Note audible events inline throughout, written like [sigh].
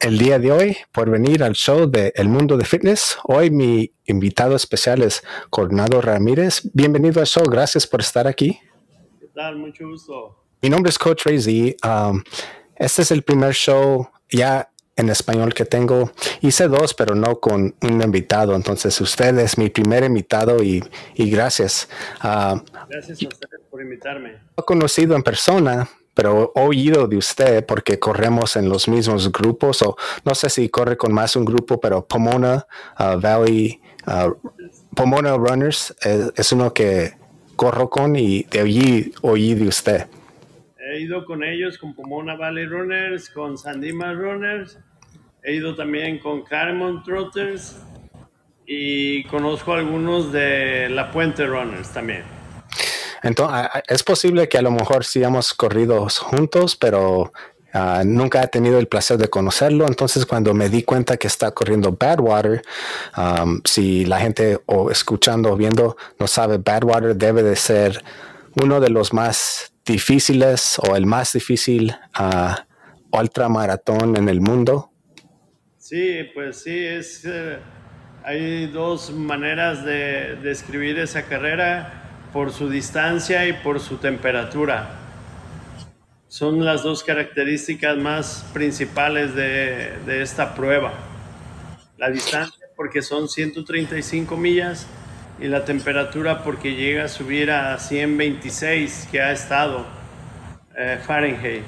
el día de hoy por venir al show de El Mundo de Fitness. Hoy mi invitado especial es Coronado Ramírez. Bienvenido al show, gracias por estar aquí. ¿Qué tal? Mucho gusto. Mi nombre es Coach Ray um, este es el primer show ya en español que tengo. Hice dos, pero no con un invitado. Entonces usted es mi primer invitado y, gracias. Uh, gracias a usted por invitarme. He conocido en persona, pero he oído de usted porque corremos en los mismos grupos, o no sé si corre con más un grupo, pero Pomona uh, Valley, uh, Pomona Runners es, uno que corro con y de allí oí de usted. He ido con ellos, con Pomona Valley Runners, con Sandima Runners, he ido también con Claremont Trotters y conozco algunos de La Puente Runners también. Entonces, es posible que a lo mejor sí hemos corrido juntos, pero ah, nunca he tenido el placer de conocerlo. Entonces, cuando me di cuenta que está corriendo Badwater, um, si la gente o escuchando o viendo no sabe, Badwater debe de ser uno de los más difíciles o el más difícil uh, ultramaratón en el mundo. Sí, pues sí, es, eh, hay dos maneras de describir esa carrera por su distancia y por su temperatura. Son las dos características más principales de, esta prueba. La distancia porque son 135 millas y la temperatura porque llega a subir a 126 que ha estado eh, Fahrenheit.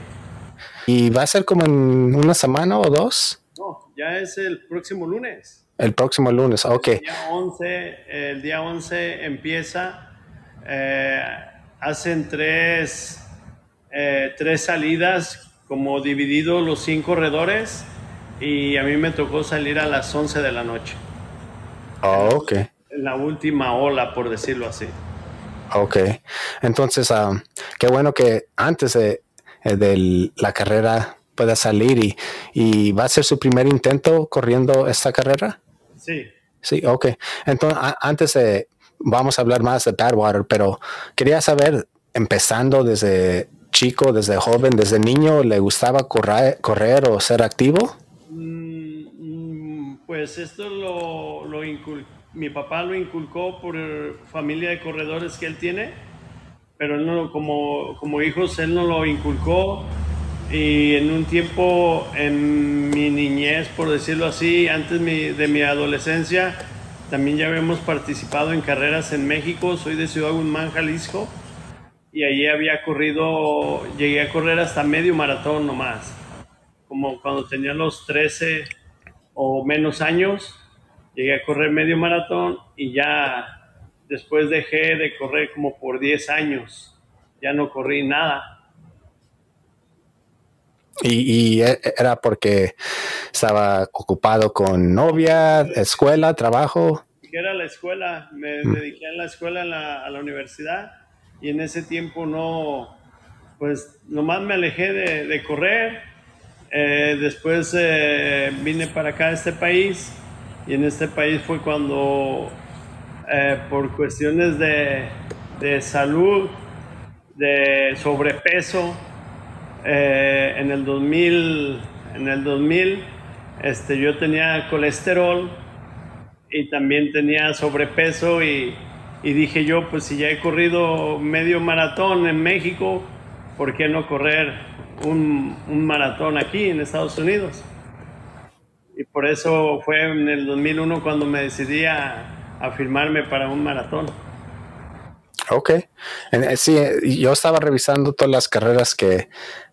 ¿Y va a ser como en una semana o dos? No, ya es el próximo lunes. El próximo lunes, ok. El día 11, el día 11 empieza eh, hacen tres, eh, tres salidas como dividido los cinco corredores y a mí me tocó salir a las 11 de la noche. Oh, ok. En la última ola, por decirlo así. Ok. Entonces, ah, qué bueno que antes de, eh, de, la carrera pueda salir y, y, va a ser su primer intento corriendo esta carrera. Sí. Sí, ok. Entonces, antes de, vamos a hablar más de Badwater, pero quería saber, empezando desde chico, desde joven, desde niño, ¿le gustaba correr, correr o ser activo? Mm, mm, pues esto lo, lo mi papá lo inculcó por familia de corredores que él tiene, pero no, como, como hijos él no lo inculcó y en un tiempo en mi niñez, por decirlo así, antes de mi adolescencia, también ya habíamos participado en carreras en México. Soy de Ciudad Guzmán, Jalisco. Y allí había corrido, llegué a correr hasta medio maratón nomás. Como cuando tenía los 13 o menos años, llegué a correr medio maratón y ya después dejé de correr como por 10 años. Ya no corrí nada. Y, y, era porque estaba ocupado con novia, escuela, trabajo. Era la escuela, me mm. dediqué a la escuela, a la universidad y en ese tiempo no, pues nomás me alejé de, correr. Eh, después eh, vine para acá a este país y en este país fue cuando eh, por cuestiones de, de salud, de sobrepeso, en el 2000, en el 2000 este, yo tenía colesterol y también tenía sobrepeso y, dije yo, pues si ya he corrido medio maratón en México, ¿por qué no correr un, maratón aquí en Estados Unidos? Y por eso fue en el 2001 cuando me decidí a, a firmarme para un maratón. Ok. Eh, sí, yo estaba revisando todas las carreras que,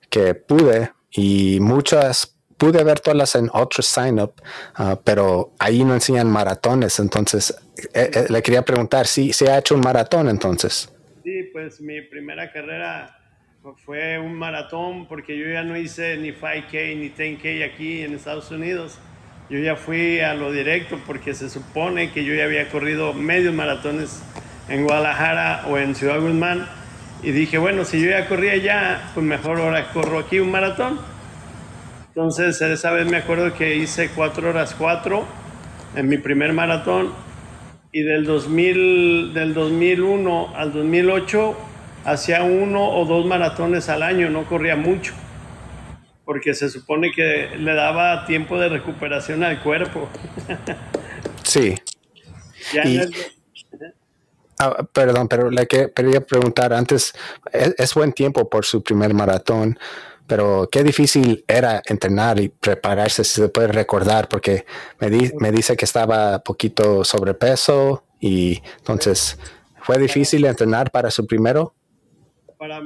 que pude y muchas pude ver todas las en Ultra Sign Up, ah, pero ahí no enseñan maratones. Entonces, eh, eh, le quería preguntar si se ha hecho un maratón entonces. Sí, pues mi primera carrera fue un maratón porque yo ya no hice ni 5K ni 10K aquí en Estados Unidos. Yo ya fui a lo directo porque se supone que yo ya había corrido medios maratones en Guadalajara o en Ciudad Guzmán. Y dije, bueno, si yo ya corría ya, pues mejor ahora corro aquí un maratón. Entonces, esa vez me acuerdo que hice 4 horas 4 en mi primer maratón y del, 2000, del 2001 al 2008 hacía uno o dos maratones al año, no corría mucho. porque se supone que le daba tiempo de recuperación al cuerpo. [laughs] sí. Ah, perdón, pero le quería preguntar antes, es, buen tiempo por su primer maratón, pero qué difícil era entrenar y prepararse, si se puede recordar, porque me, me dice que estaba poquito sobrepeso y entonces, ¿fue difícil entrenar para su primero? Para,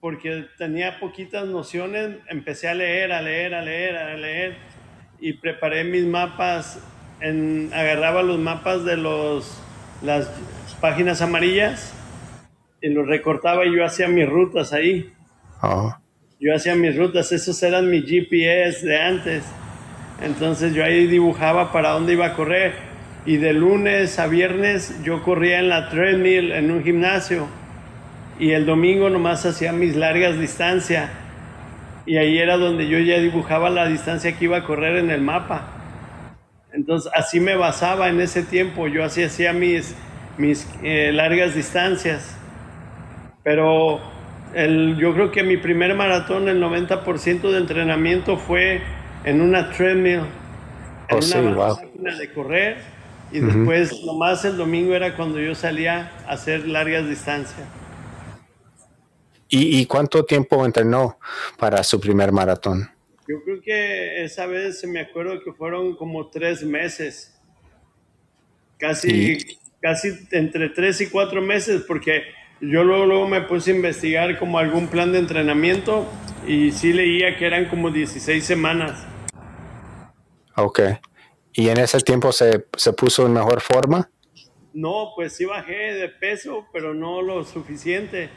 porque tenía poquitas nociones, empecé a leer, a leer, a leer, a leer y preparé mis mapas, en, agarraba los mapas de los, las páginas amarillas y los recortaba y yo hacía mis rutas ahí. Oh. Yo hacía mis rutas, esos eran mis GPS de antes. Entonces yo ahí dibujaba para dónde iba a correr y de lunes a viernes yo corría en la treadmill en un gimnasio y el domingo nomás hacía mis largas distancias y ahí era donde yo ya dibujaba la distancia que iba a correr en el mapa. Entonces así me basaba en ese tiempo, yo así hacía mis, mis eh, largas distancias. Pero el, yo creo que mi primer maratón, el 90% de entrenamiento fue en una treadmill, en oh, una máquina de correr y después, nomás el domingo era cuando yo salía a hacer largas distancias. ¿Y, cuánto tiempo entrenó para su primer maratón? Yo creo que esa vez me acuerdo que fueron como tres meses. Casi, casi entre tres y cuatro meses, porque yo luego, luego, me puse a investigar como algún plan de entrenamiento y sí leía que eran como 16 semanas. Ok. ¿Y en ese tiempo se, se puso en mejor forma? No, pues sí bajé de peso, pero no lo suficiente.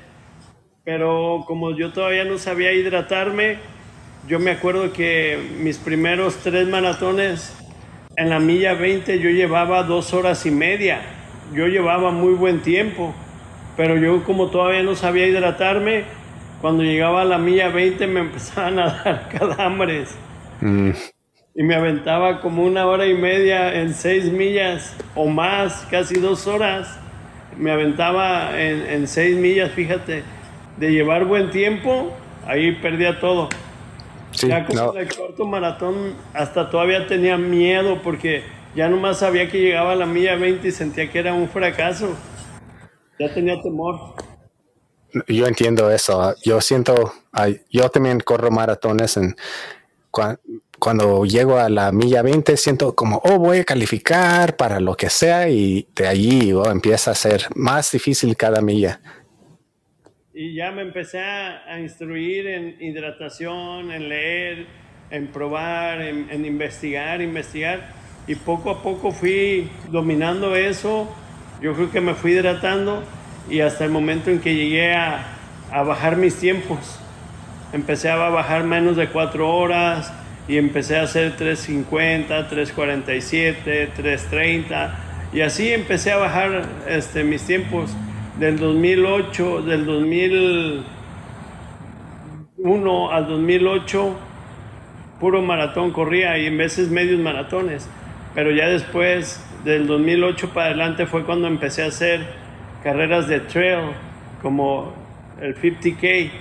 Pero como yo todavía no sabía hidratarme, yo me acuerdo que mis primeros tres maratones en la milla 20 yo llevaba dos horas y media. Yo llevaba muy buen tiempo, pero yo como todavía no sabía hidratarme, cuando llegaba a la milla 20 me [laughs] empezaban a dar calambres. Mm y me aventaba como una hora y media en seis millas o más, casi dos horas. Me aventaba en, seis millas, fíjate, de llevar buen tiempo, ahí perdía todo. ya como el corto maratón, hasta todavía tenía miedo porque ya nomás sabía que llegaba a la milla 20 y sentía que era un fracaso. Ya tenía temor. Yo entiendo eso. Yo siento, yo también corro maratones en cuando llego a la milla 20 siento como, oh, voy a calificar para lo que sea y de allí oh, empieza a ser más difícil cada milla. Y ya me empecé a, instruir en hidratación, en leer, en probar, en, investigar, investigar. Y poco a poco fui dominando eso. Yo creo que me fui hidratando y hasta el momento en que llegué a, a bajar mis tiempos. Empecé a bajar menos de cuatro horas, y empecé a hacer 350, 347, 330 y así empecé a bajar este, mis tiempos del 2008, del 2001 al 2008 puro maratón corría y en veces medios maratones, pero ya después del 2008 para adelante fue cuando empecé a hacer carreras de trail como el 50K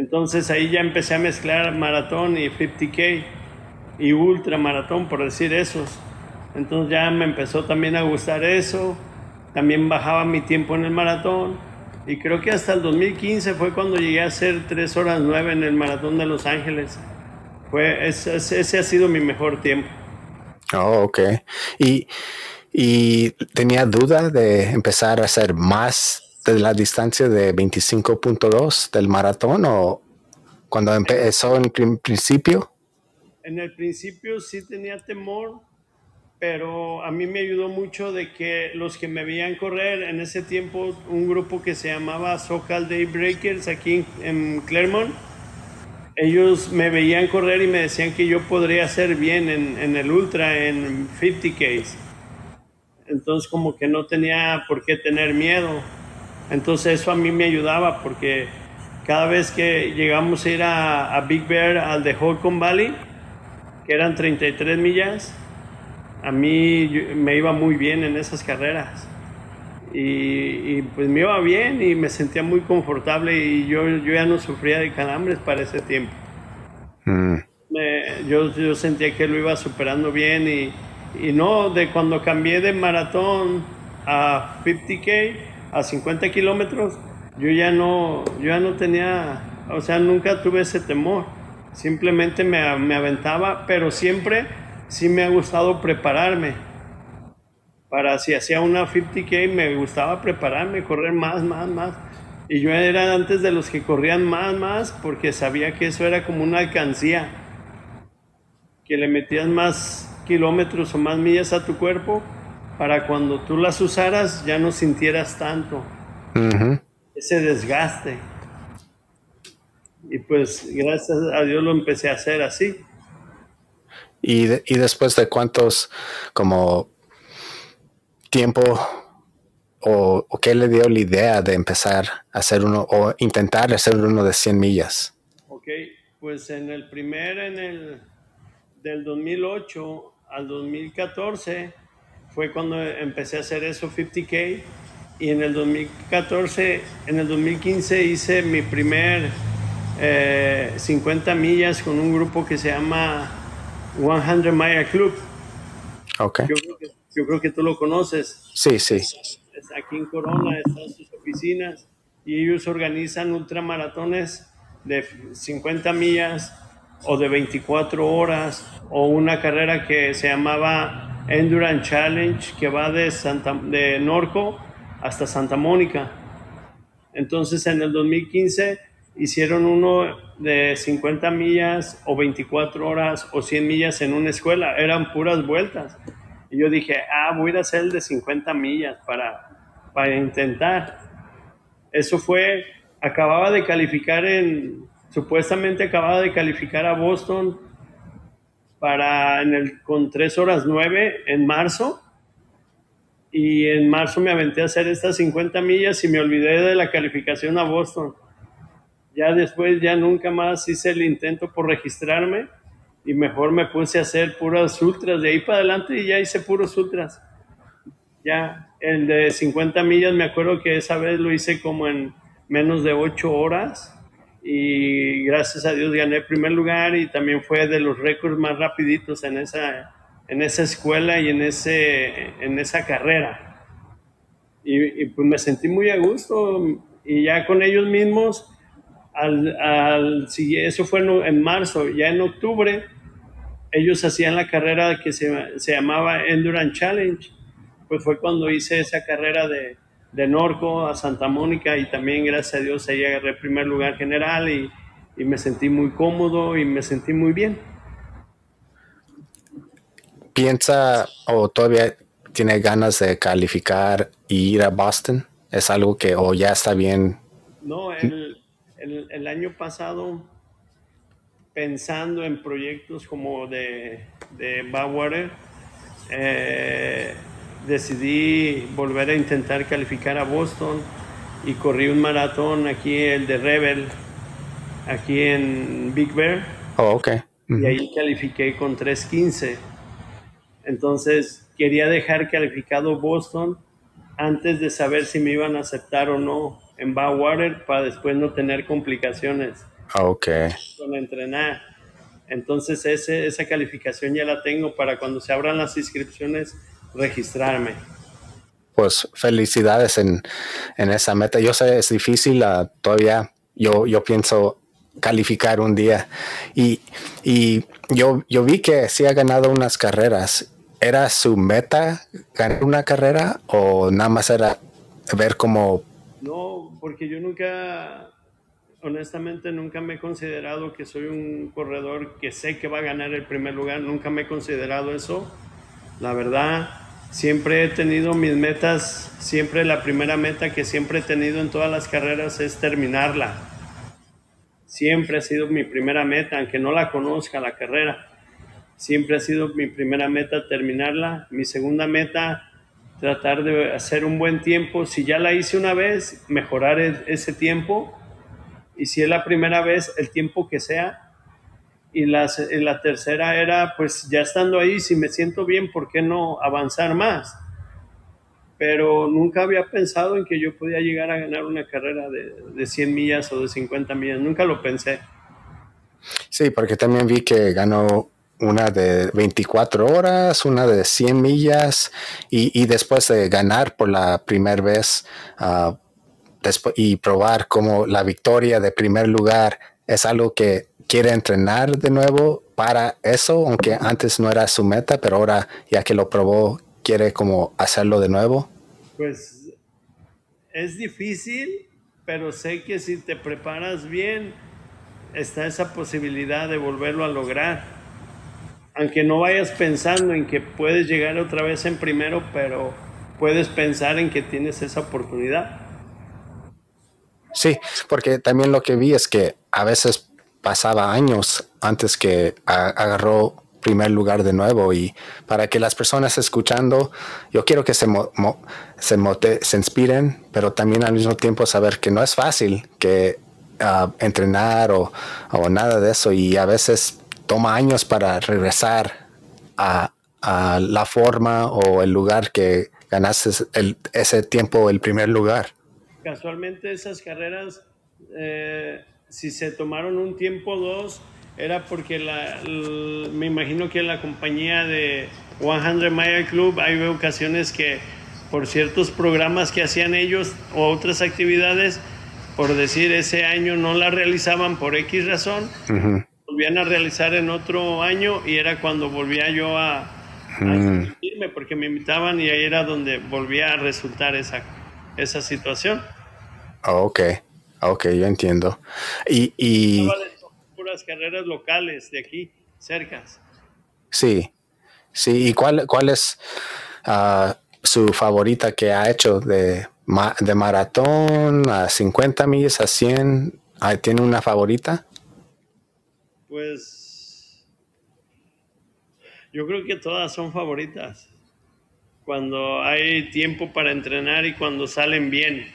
entonces ahí ya empecé a mezclar maratón y 50K y ultra maratón, por decir esos. Entonces ya me empezó también a gustar eso. También bajaba mi tiempo en el maratón. Y creo que hasta el 2015 fue cuando llegué a hacer 3 horas 9 en el maratón de Los Ángeles. Fue, ese, ese ha sido mi mejor tiempo. Oh, ok. Y, y tenía duda de empezar a hacer más de la distancia de 25.2 del maratón o cuando empezó en principio? En el principio sí tenía temor, pero a mí me ayudó mucho de que los que me veían correr en ese tiempo, un grupo que se llamaba Socal Daybreakers aquí en Claremont, ellos me veían correr y me decían que yo podría hacer bien en, el ultra, en 50Ks. Entonces como que no tenía por qué tener miedo. Entonces eso a mí me ayudaba porque cada vez que llegamos a ir a, Big Bear, al de Holcomb Valley, que eran 33 millas, a mí me iba muy bien en esas carreras. Y, pues me iba bien y me sentía muy confortable y yo, yo ya no sufría de calambres para ese tiempo. Mm. yo, yo sentía que lo iba superando bien y, y no, de cuando cambié de maratón a 50K, a 50 kilómetros, yo ya no, yo ya no tenía, o sea, nunca tuve ese temor. Simplemente me, me aventaba, pero siempre sí me ha gustado prepararme. Para si hacía una 50K, me gustaba prepararme, correr más, más, más. Y yo era antes de los que corrían más, más, porque sabía que eso era como una alcancía. Que le metías más kilómetros o más millas a tu cuerpo para cuando tú las usaras ya no sintieras tanto ese desgaste. Y pues gracias a Dios lo empecé a hacer así. ¿Y, y después de cuántos como tiempo o, o, qué le dio la idea de empezar a hacer uno o intentar hacer uno de 100 millas? Ok, pues en el primer, en el del 2008 al 2014 fue cuando empecé a hacer eso 50K y en el 2014, en el 2015 hice mi primer 50 eh, millas con un grupo que se llama 100 Mile Club. Okay. Yo, creo que, tú lo conoces. Sí, sí. aquí en Corona están sus oficinas y ellos organizan ultramaratones de 50 millas o de 24 horas o una carrera que se llamaba Endurance Challenge que va de, Santa, de Norco hasta Santa Mónica. Entonces en el 2015 hicieron uno de 50 millas o 24 horas o 100 millas en una escuela, eran puras vueltas. Y yo dije, ah, voy a hacer el de 50 millas para, para intentar. Eso fue, acababa de calificar en, Supuestamente acababa de calificar a Boston para en el, con 3 horas 9 en marzo. Y en marzo me aventé a hacer estas 50 millas y me olvidé de la calificación a Boston. Ya después, ya nunca más hice el intento por registrarme y mejor me puse a hacer puras ultras. De ahí para adelante y ya hice puros ultras. Ya, el de 50 millas, me acuerdo que esa vez lo hice como en menos de 8 horas y gracias a Dios gané el primer lugar y también fue de los récords más rapiditos en esa, en esa escuela y en, ese, en esa carrera. Y, pues me sentí muy a gusto y ya con ellos mismos, al, al, eso fue en marzo, ya en octubre, ellos hacían la carrera que se, se llamaba Endurance Challenge, pues fue cuando hice esa carrera de, de Norco a Santa Mónica y también gracias a Dios ahí agarré primer lugar general y, y me sentí muy cómodo y me sentí muy bien. ¿Piensa o todavía tiene ganas de calificar y ir a Boston? ¿Es algo que o ya está bien? No, el, el, el año pasado pensando en proyectos como de, de Bauer, eh, decidí volver a intentar calificar a Boston y corrí un maratón aquí, el de Rebel, aquí en Big Bear. Oh, ok. Y ahí califiqué con 3.15. Entonces quería dejar calificado Boston antes de saber si me iban a aceptar o no en Bowwater para después no tener complicaciones. Ah, ok. Con entrenar. Entonces ese, esa calificación ya la tengo para cuando se abran las inscripciones registrarme. Pues felicidades en, esa meta. Yo sé, es difícil ah, todavía. Yo, yo pienso calificar un día. Y, yo, yo vi que sí ha ganado unas carreras. ¿Era su meta ganar una carrera o nada más era ver cómo... No, porque yo nunca, honestamente nunca me he considerado que soy un corredor que sé que va a ganar el primer lugar. Nunca me he considerado eso. La verdad, siempre he tenido mis metas, siempre la primera meta que siempre he tenido en todas las carreras es terminarla. Siempre ha sido mi primera meta, aunque no la conozca la carrera. Siempre ha sido mi primera meta terminarla. Mi segunda meta, tratar de hacer un buen tiempo. Si ya la hice una vez, mejorar ese tiempo. Y si es la primera vez, el tiempo que sea, y la, la tercera era, pues ya estando ahí, si me siento bien, ¿por qué no avanzar más? Pero nunca había pensado en que yo podía llegar a ganar una carrera de, de 100 millas o de 50 millas, nunca lo pensé. Sí, porque también vi que ganó una de 24 horas, una de 100 millas y, después de ganar por la primera vez uh, y probar como la victoria de primer lugar es algo que quiere entrenar de nuevo para eso, aunque antes no era su meta, pero ahora ya que lo probó, quiere como hacerlo de nuevo. Pues es difícil, pero sé que si te preparas bien, está esa posibilidad de volverlo a lograr aunque no vayas pensando en que puedes llegar otra vez en primero, pero puedes pensar en que tienes esa oportunidad. Sí, porque también lo que vi es que a veces pasaba años antes que agarró primer lugar de nuevo y para que las personas escuchando, yo quiero que se, se, se inspiren, pero también al mismo tiempo saber que no es fácil que ah, entrenar o, o, nada de eso y a veces toma años para regresar a, la forma o el lugar que ganaste ese tiempo, el primer lugar. Casualmente esas carreras, eh, si se tomaron un tiempo o dos, era porque la, me imagino que la compañía de 100 Mile Club hay ocasiones que por ciertos programas que hacían ellos o otras actividades, por decir ese año no la realizaban por X razón, volvían a realizar en otro año y era cuando volvía yo a, mm. irme porque me invitaban y ahí era donde volvía a resultar esa, esa situación. Oh, ok, ok, yo entiendo. Y, y... puras carreras locales de aquí, cercas. Sí, sí. ¿Y cuál, cuál es ah, su favorita que ha hecho de, de maratón a 50 millas, a 100? ¿Tiene una favorita? Pues yo creo que todas son favoritas. Cuando hay tiempo para entrenar y cuando salen bien,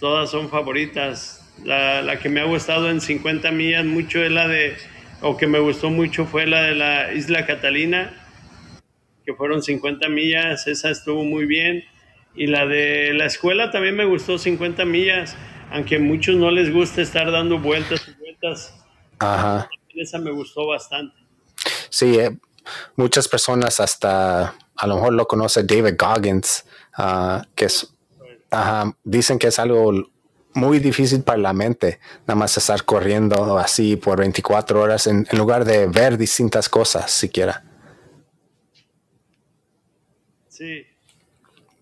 todas son favoritas. La, que me ha gustado en 50 millas mucho es la de, o que me gustó mucho fue la de la Isla Catalina, que fueron 50 millas, esa estuvo muy bien. Y la de la escuela también me gustó 50 millas, aunque a muchos no les gusta estar dando vueltas y vueltas. Ajá esa me gustó bastante. Sí, eh, muchas personas hasta a lo mejor lo conoce David Goggins, ah, que es, dicen que es algo muy difícil para la mente, nada más estar corriendo así por 24 horas en, lugar de ver distintas cosas siquiera. Sí,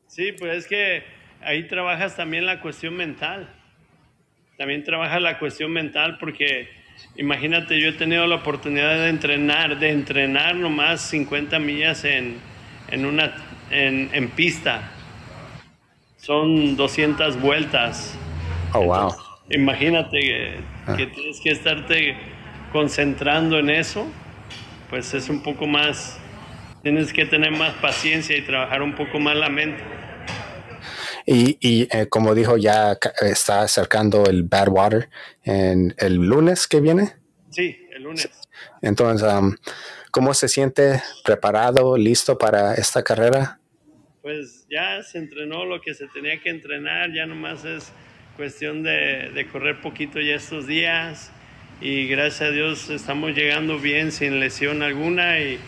sí, pues es que ahí trabajas también la cuestión mental. También trabajas la cuestión mental porque Imagínate, yo he tenido la oportunidad de entrenar, de entrenar nomás 50 millas en, una, en, pista. Son 200 vueltas. Oh, wow. imagínate que, ah. que, tienes que estarte concentrando en eso, pues es un poco más, tienes que tener más paciencia y trabajar un poco más la mente. Y, y eh, como dijo, ya está acercando el Badwater en el lunes que viene. Sí, el lunes. Entonces, um, ¿cómo se siente preparado, listo para esta carrera? Pues ya se entrenó lo que se tenía que entrenar, ya nomás es cuestión de, de correr poquito ya estos días y gracias a Dios estamos llegando bien sin lesión alguna y,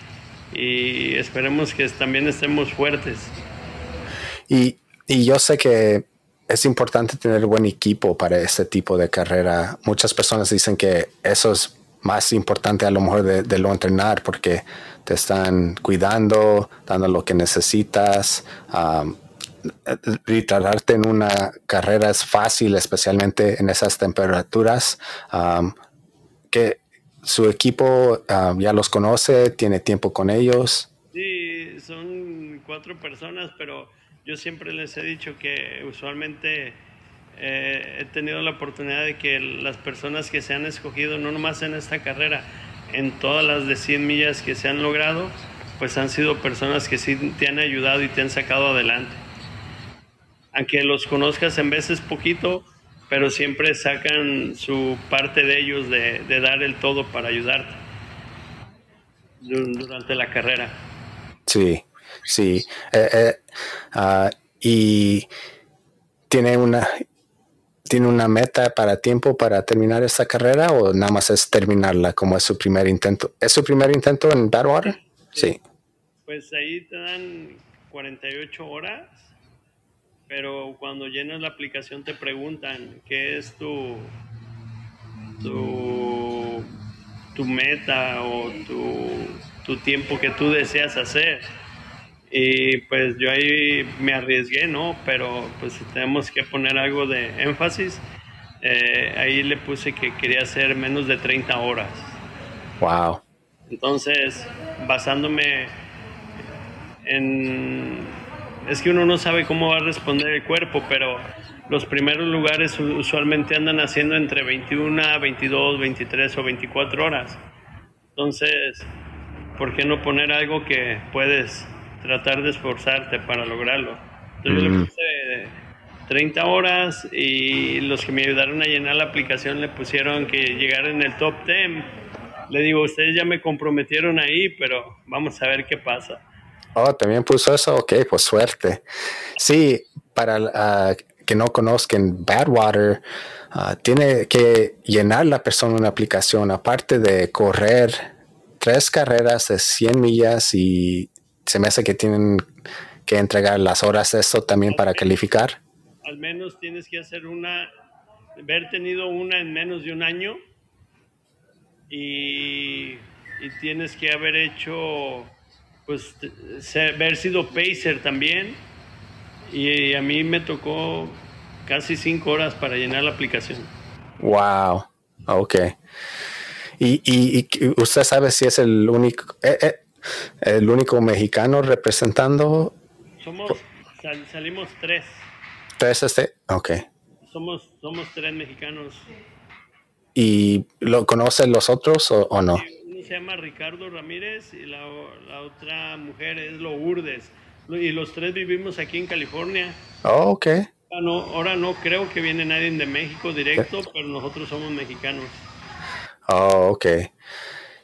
y esperemos que también estemos fuertes. Y y yo sé que es importante tener buen equipo para este tipo de carrera. Muchas personas dicen que eso es más importante a lo mejor de, lo entrenar porque te están cuidando, dando lo que necesitas. Um, en una carrera es fácil, especialmente en esas temperaturas. que su equipo ya los conoce, tiene tiempo con ellos. Sí, son cuatro personas, pero yo siempre les he dicho que usualmente eh, he tenido la oportunidad de que las personas que se han escogido, no nomás en esta carrera, en todas las de 100 millas que se han logrado, pues han sido personas que sí te han ayudado y te han sacado adelante. Aunque los conozcas en veces poquito, pero siempre sacan su parte de ellos de, dar el todo para ayudarte durante la carrera. Sí, Sí, eh, eh, ah, y tiene una, tiene una meta para tiempo para terminar esta carrera o nada más es terminarla como es su primer intento? ¿Es su primer intento en Badwater? Sí. Pues ahí te dan 48 horas, pero cuando llenas la aplicación te preguntan qué es tu, tu, tu meta o tu, tu tiempo que tú deseas hacer. Y pues yo ahí me arriesgué, ¿no? Pero pues tenemos que poner algo de énfasis. Eh, ahí le puse que quería hacer menos de 30 horas. Wow. Entonces, basándome en... Es que uno no sabe cómo va a responder el cuerpo, pero los primeros lugares usualmente andan haciendo entre 21, 22, 23 o 24 horas. Entonces, ¿por qué no poner algo que puedes tratar de esforzarte para lograrlo. Entonces yo le puse 30 horas y los que me ayudaron a llenar la aplicación le pusieron que llegar en el top 10. Le digo, ustedes ya me comprometieron ahí, pero vamos a ver qué pasa. Oh, también puso eso, ok, pues suerte. Sí, para uh, que no conozcan Badwater, uh, tiene que llenar la persona una aplicación, aparte de correr tres carreras de 100 millas y se me hace que tienen que entregar las horas de esto también para calificar. Al menos tienes que hacer una, haber tenido una en menos de un año y, y tienes que haber hecho, pues, haber sido pacer también. Y a mí me tocó casi cinco horas para llenar la aplicación. Wow, ok. Y, y, usted sabe si es el único, eh, eh, el único mexicano representando. Somos, salimos tres. Tres este, ok. Somos, somos tres mexicanos. ¿Y lo conocen los otros o, no? Uno se llama Ricardo Ramírez y la, otra mujer es Lourdes. Y los tres vivimos aquí en California. Oh, ok. Ahora no, ahora no creo que viene nadie de México directo, pero nosotros somos mexicanos. Oh, ok.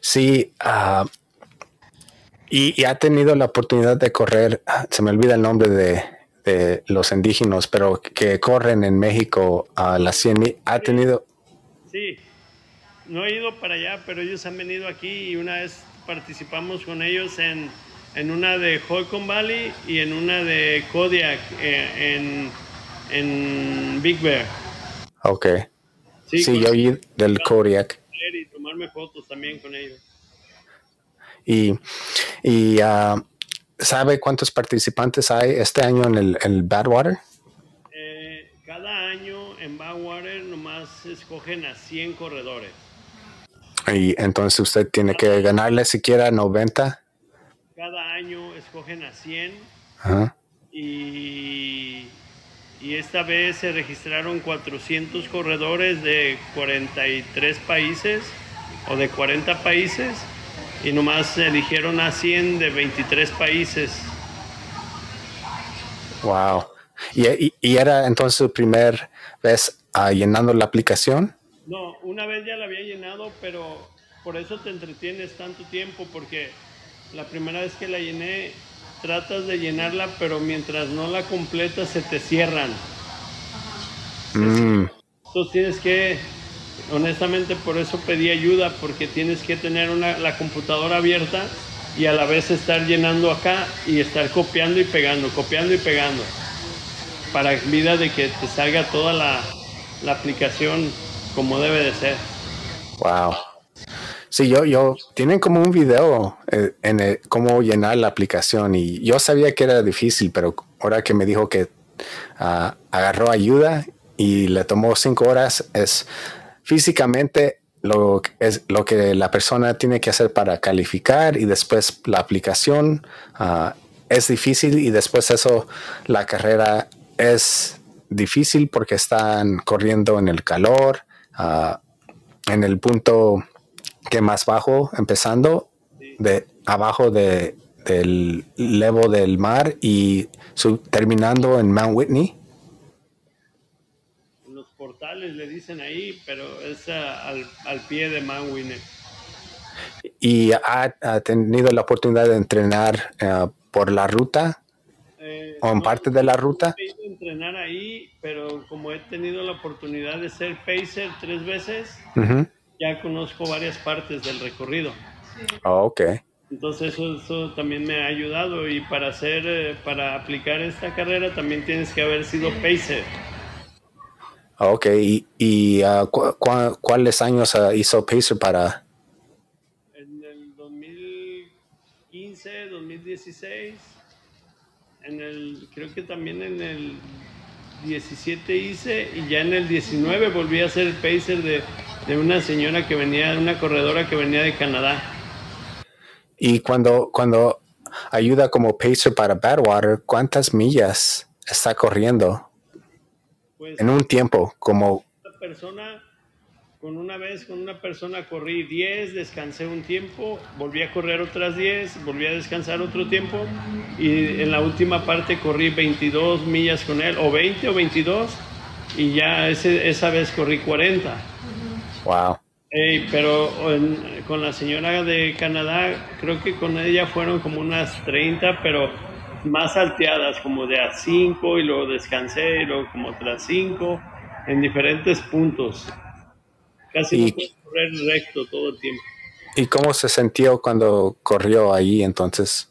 Sí, uh, y, ha tenido la oportunidad de correr, ah, se me olvida el nombre de, los indígenas, pero que corren en México a las 100 ¿Ha tenido? Sí, no he ido para allá, pero ellos han venido aquí y una vez participamos con ellos en, una de Holcomb Valley y en una de Kodiak eh, en, Big Bear. Ok. Sí, yo oí del Kodiak. Y tomarme fotos también con ellos. Y, y uh, ¿sabe cuántos participantes hay este año en el, el Badwater? Eh, cada año en Badwater nomás escogen a 100 corredores. Y entonces usted tiene que ganarle siquiera 90. Cada año escogen a 100. Y, y esta vez se registraron 400 corredores de 43 países o de 40 países y nomás eligieron a 100 de 23 países. Wow. ¿Y, y, era entonces su primer vez uh, llenando la aplicación? No, una vez ya la había llenado, pero por eso te entretienes tanto tiempo, porque la primera vez que la llené, tratas de llenarla, pero mientras no la completas se te cierran. Mm. Entonces tienes que honestamente por eso pedí ayuda, porque tienes que tener una, la computadora abierta y a la vez estar llenando acá y estar copiando y pegando, copiando y pegando, para vida de que te salga toda la, la aplicación como debe de ser. Wow. Sí, yo, yo, tienen como un video eh, en cómo llenar la aplicación y yo sabía que era difícil, pero ahora que me dijo que ah, agarró ayuda y le tomó cinco horas, es, físicamente lo, es lo que la persona tiene que hacer para calificar y después la aplicación ah, es difícil y después eso la carrera es difícil porque están corriendo en el calor, ah, en el punto que más bajo, empezando de abajo de, del levo del mar y terminando en Mount Whitney portales le dicen ahí, pero es al, pie de Mount Whitney. ¿Y ha, tenido la oportunidad de entrenar eh, por la ruta? Eh, ¿O en no, parte de la ruta? he entrenar ahí, pero como he tenido la oportunidad de ser pacer tres veces, ya conozco varias partes del recorrido. Oh, ok. Entonces eso, eso también me ha ayudado y para hacer, eh, para aplicar esta carrera también tienes que haber sido pacer. Oh, ok. ¿Y, y ah, cu- cu- cuáles años ah, hizo Pacer para... En el 2015, 2016, en el, creo que también en el 17 hice y ya en el 19 volví a ser pacer de, de una señora que venía, una corredora que venía de Canadá. Y cuando, cuando ayuda como Pacer para Badwater, ¿cuántas millas está corriendo Pues en un tiempo? Como... una persona, con una vez con una persona corrí 10, descansé un tiempo, volví a correr otras 10, volví a descansar otro tiempo y en la última parte corrí 22 millas con él, o 20 o 22, y ya ese, esa vez corrí 40. Wow. Ey, pero en- con la señora de Canadá, creo que con ella fueron como unas 30, pero más salteadas, como de a 5 y luego descansé y luego como otras 5 en diferentes puntos. Casi Y- no puedes correr recto todo el tiempo. ¿Y cómo se sintió cuando corrió ahí entonces?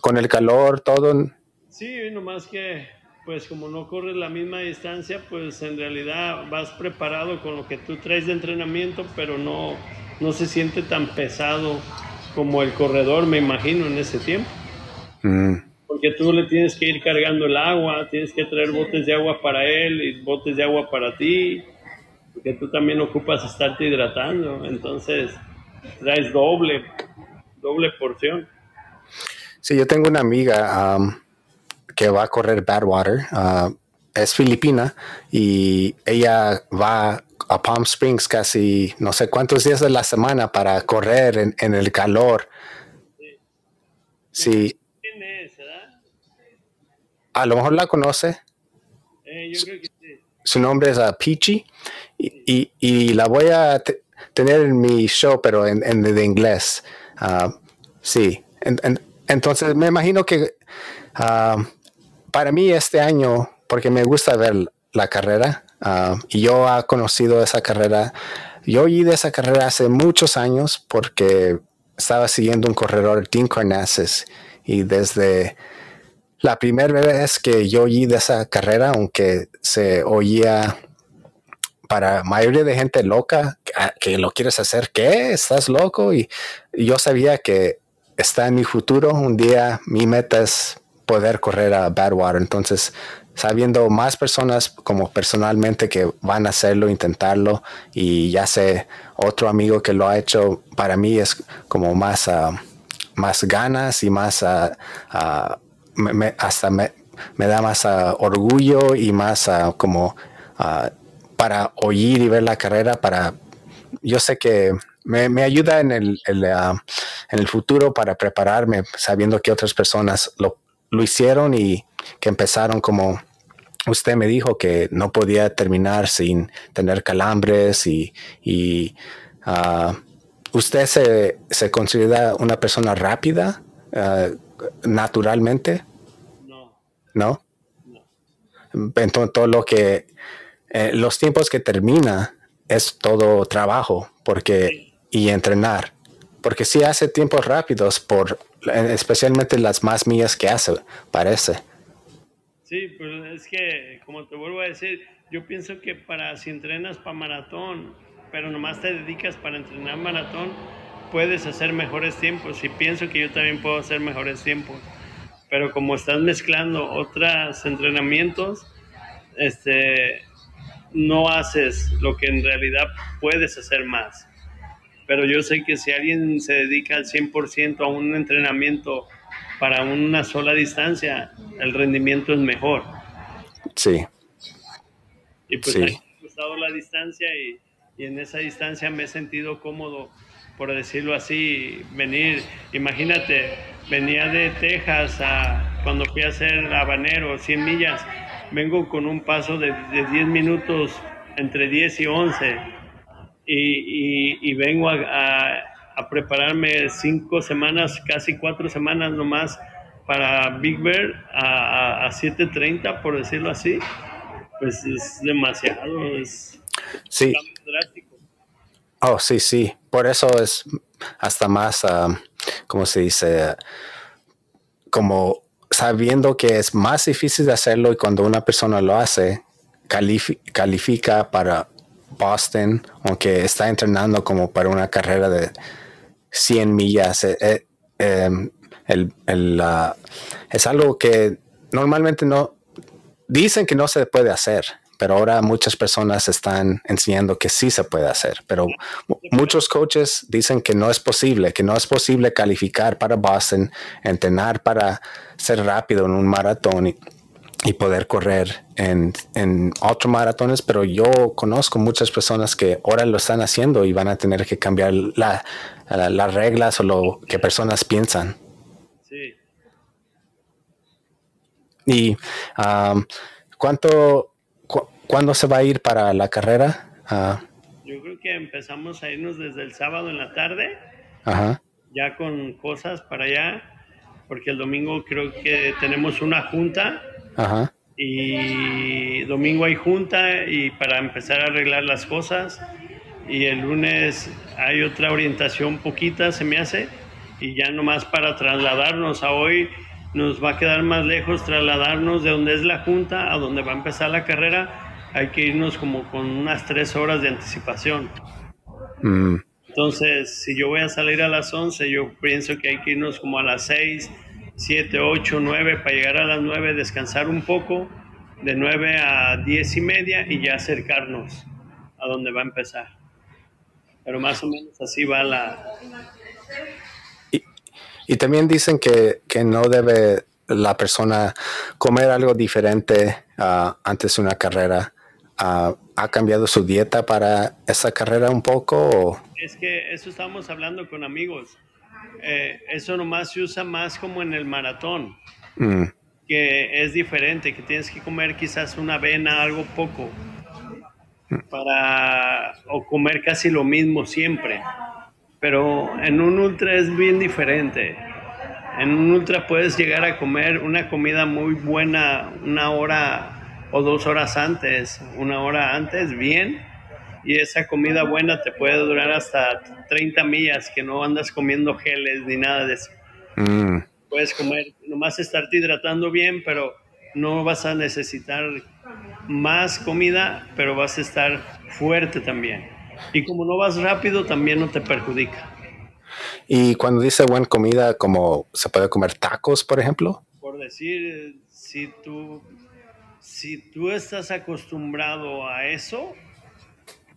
Con el calor, todo. sí, nomás que pues como no corres la misma distancia, pues en realidad vas preparado con lo que tú traes de entrenamiento, pero no, no se siente tan pesado como el corredor, me imagino, en ese tiempo. Mm, Porque tú le tienes que ir cargando el agua, tienes que traer botes de agua para él y botes de agua para ti, porque tú también ocupas estarte hidratando, entonces traes doble, doble porción. Sí, yo tengo una amiga um, que va a correr Badwater. ah, es filipina y ella va a Palm Springs casi no sé cuántos días de la semana para correr en, en el calor. Sí. A lo mejor la conoce. Eh, yo creo que sí. Su nombre es ah, Peachy y, y- y la voy a te- tener en mi show, pero en, en de inglés. Ah, sí, En- en- entonces me imagino que ah, para mí este año, porque me gusta ver la carrera y yo he conocido esa carrera, yo oí de esa carrera hace muchos años porque estaba siguiendo un corredor, Dean Carnassus, y desde la primera vez que yo oí de esa carrera, aunque se oía para mayoría de gente loca que, ah, que lo quieres hacer, ¿qué? ¿Estás loco? Y, yo sabía que está en mi futuro. Un día mi meta es poder correr a Badwater. Entonces, sabiendo más personas como personalmente que van a hacerlo, intentarlo, y ya sé otro amigo que lo ha hecho, para mí es como más, ah, más ganas y más ah, ah, me- hasta me, me da más ah, orgullo y más ah, como ah, para oír y ver la carrera, para yo sé que me, ayuda en el, en el futuro para prepararme, sabiendo que otras personas lo, lo hicieron y que empezaron como usted me dijo que no podía terminar sin tener calambres y, ah, usted se, se considera una persona rápida naturalmente, No. Entonces todo lo que eh, los tiempos que termina es todo trabajo porque y entrenar porque si hace tiempos rápidos por especialmente las más millas que hace parece Sí, pues es que, como te vuelvo a decir, yo pienso que para si entrenas para maratón, pero nomás te dedicas para entrenar maratón, puedes hacer mejores tiempos. Y pienso que yo también puedo hacer mejores tiempos. Pero como estás mezclando otros entrenamientos, este, no haces lo que en realidad puedes hacer más. Pero yo sé que si alguien se dedica al 100% a un entrenamiento para una sola distancia, el rendimiento es mejor. sí Y pues Sí. ha gustado la distancia y, y en esa distancia me he sentido cómodo, por decirlo así, venir. Imagínate, venía de Texas a, cuando fui a hacer habanero, 100 millas, vengo con un paso de, de 10 minutos, entre 10 y 11, y, y- y vengo a, a- a prepararme cinco semanas, casi cuatro semanas nomás para Big Bear a, a, 7.30, por decirlo así, pues es demasiado, es sí. drástico. Oh, sí, sí. Por eso es hasta más, uh, ¿cómo se dice? Como sabiendo que es más difícil de hacerlo y cuando una persona lo hace, califica para Boston, aunque está entrenando como para una carrera de 100 millas. Eh, eh, em, es algo que normalmente no dicen que no se puede hacer, pero ahora muchas personas están enseñando que sí se puede hacer. Pero muchos coaches dicen que no es posible, que no es posible calificar para Boston, entrenar para ser rápido en un maratón y poder correr en, en maratones, pero yo conozco muchas personas que ahora lo están haciendo y van a tener que cambiar las reglas o lo que personas piensan. Sí. ¿Y um, cuánto, cuándo se va a ir para la carrera? Ah. yo creo que empezamos a irnos desde el sábado en la tarde, ya con cosas para allá, porque el domingo creo que tenemos una junta Ajá. Y domingo hay junta y para empezar a arreglar las cosas. Y el lunes hay otra orientación poquita, se me hace. Y ya nomás para trasladarnos a hoy nos va a quedar más lejos trasladarnos de donde es la junta a donde va a empezar la carrera. Hay que irnos como con unas tres horas de anticipación. Mm. Entonces, si yo voy a salir a las 11, yo pienso que hay que irnos como a las 6 7, 8, 9, para llegar a las 9, descansar un poco, de 9 a 10 y media y ya acercarnos a donde va a empezar. Pero más o menos así va la... Y, también dicen que, no debe la persona comer algo diferente uh, antes de una carrera. Uh, ¿Ha cambiado su dieta para esa carrera un poco? Es que eso estamos hablando con amigos eh, eso nomás se usa más como en el maratón, mm. que es diferente, que tienes que comer quizás una avena, algo poco, para, o comer casi lo mismo siempre. Pero en un ultra es bien diferente. En un ultra puedes llegar a comer una comida muy buena una hora o dos horas antes, una hora antes, bien, y esa comida buena te puede durar hasta 30 millas, que no andas comiendo geles ni nada de eso. Mm. Puedes comer, nomás estarte hidratando bien, pero no vas a necesitar más comida, pero vas a estar fuerte también. Y como no vas rápido, también no te perjudica. Y cuando dice buena comida, como se puede comer tacos, por ejemplo. Por decir, si tú, si tú estás acostumbrado a eso,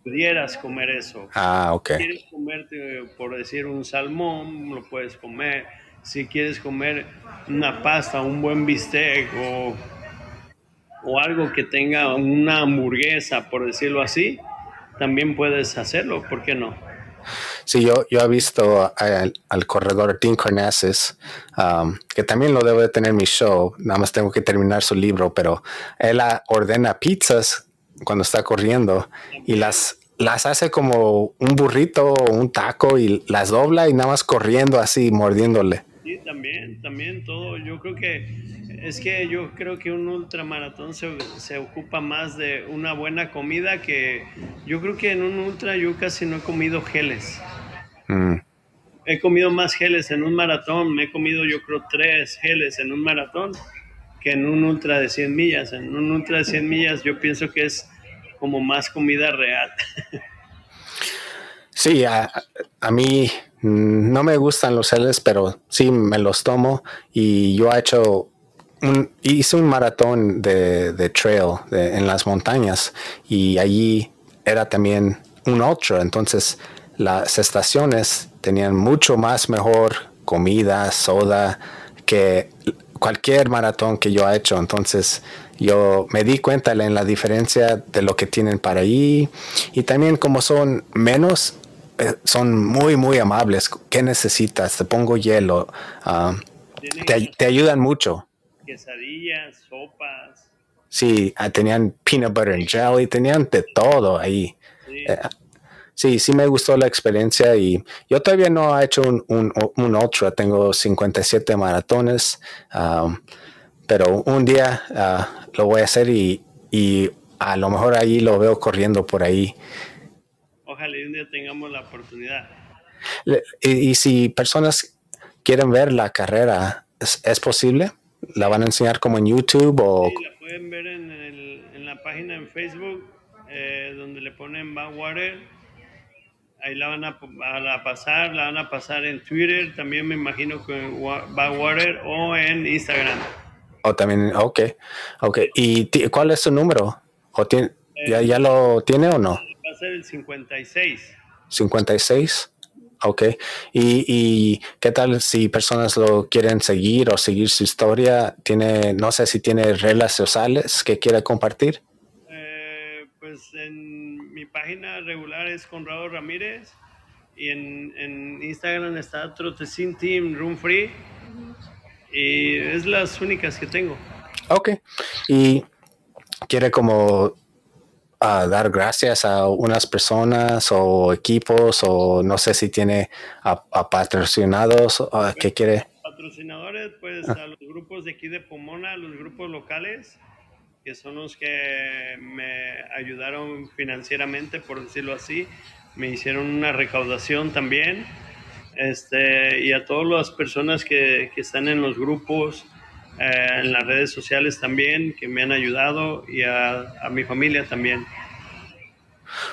pudieras comer eso. Ah, ok. Si quieres comerte, por decir, un salmón, lo puedes comer. Si quieres comer una pasta, un buen bistec o, o algo que tenga una hamburguesa, por decirlo así, también puedes hacerlo, ¿por qué no? Sí, yo, yo he visto al, corredor Dean Carnassus, um, que también lo debo de tener en mi show, nada más tengo que terminar su libro, pero él ordena pizzas cuando está corriendo y las, las hace como un burrito o un taco y las dobla y nada más corriendo así, mordiéndole. Sí, también, también todo. Yo creo que es que yo creo que un ultramaratón se, se ocupa más de una buena comida que yo creo que en un ultra yo casi no he comido geles. Mm. He comido más geles en un maratón, me he comido yo creo tres geles en un maratón que en un ultra de 100 millas. En un ultra de 100 millas yo pienso que es como más comida real. [laughs] Sí, a, mí no me gustan los geles, pero sí me los tomo. Y yo he hecho un, hice un maratón de, trail en las montañas. Y allí era también un ultra, entonces las estaciones tenían mucho más mejor comida, soda que cualquier maratón que yo he hecho. Entonces yo me di cuenta en la diferencia de lo que tienen para ahí. Y también como son menos, son muy, muy amables. ¿Qué necesitas? Te pongo hielo. Ah, te, ayudan mucho. Quesadillas, sopas. Sí, ah, tenían peanut butter and jelly, tenían de todo ahí. Sí. Eh, sí, sí me gustó la experiencia y yo todavía no he hecho un, un, un ultra, tengo 57 maratones, um, pero un día uh, lo voy a hacer y, y, a lo mejor ahí lo veo corriendo por ahí. Ojalá un día tengamos la oportunidad. Y, y si personas quieren ver la carrera, ¿es, ¿es, posible? ¿La van a enseñar como en YouTube o...? Sí, la pueden ver en, el, en la página en Facebook, eh, donde le ponen Water ahí la van a, a, pasar, la van a pasar en Twitter, también me imagino que en Water o en Instagram. O también, ok, ok. ¿Y cuál es su número? ¿O tiene, ya, ya lo tiene o no? Ser el 56. 56. Ok. ¿Y, ¿Y qué tal si personas lo quieren seguir o seguir su historia? ¿Tiene, no sé si tiene reglas sociales que quiera compartir? Eh, pues en mi página regular es Conrado Ramírez y en, en Instagram está Trotecin Team Room Free y es las únicas que tengo. Ok. ¿Y quiere como a dar gracias a unas personas o equipos o no sé si tiene a, a patrocinados que quiere patrocinadores pues ah. a los grupos de aquí de Pomona los grupos locales que son los que me ayudaron financieramente por decirlo así me hicieron una recaudación también este y a todas las personas que, que están en los grupos eh, en las redes sociales también, que me han ayudado, y a, a mi familia también.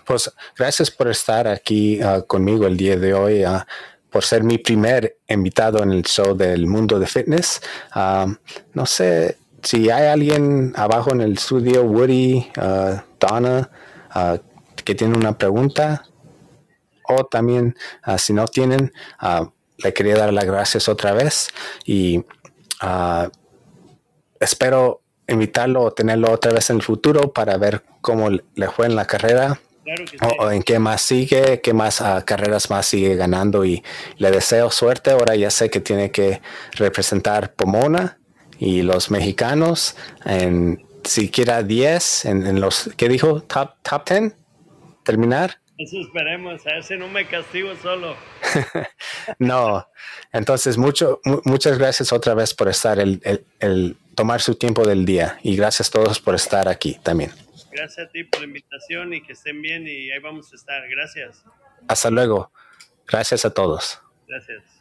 Pues gracias por estar aquí uh, conmigo el día de hoy, uh, por ser mi primer invitado en el show del mundo de fitness. Uh, no sé si hay alguien abajo en el estudio, Woody, Donna, que tiene una pregunta. O también, si no tienen, le quería dar las gracias otra vez y espero invitarlo o tenerlo otra vez en el futuro para ver cómo le fue en la carrera. o, en qué más sigue, qué más uh, carreras más sigue ganando y le deseo suerte. Ahora ya sé que tiene que representar Pomona y los mexicanos en siquiera 10 en, en, los, ¿qué dijo? Top, top 10, terminar. Eso esperemos, a ese no me castigo solo. [laughs] no, entonces mucho, muchas gracias otra vez por estar el, el, el tomar su tiempo del día y gracias a todos por estar aquí también. Gracias a ti por la invitación y que estén bien y ahí vamos a estar. Gracias. Hasta luego. Gracias a todos. Gracias.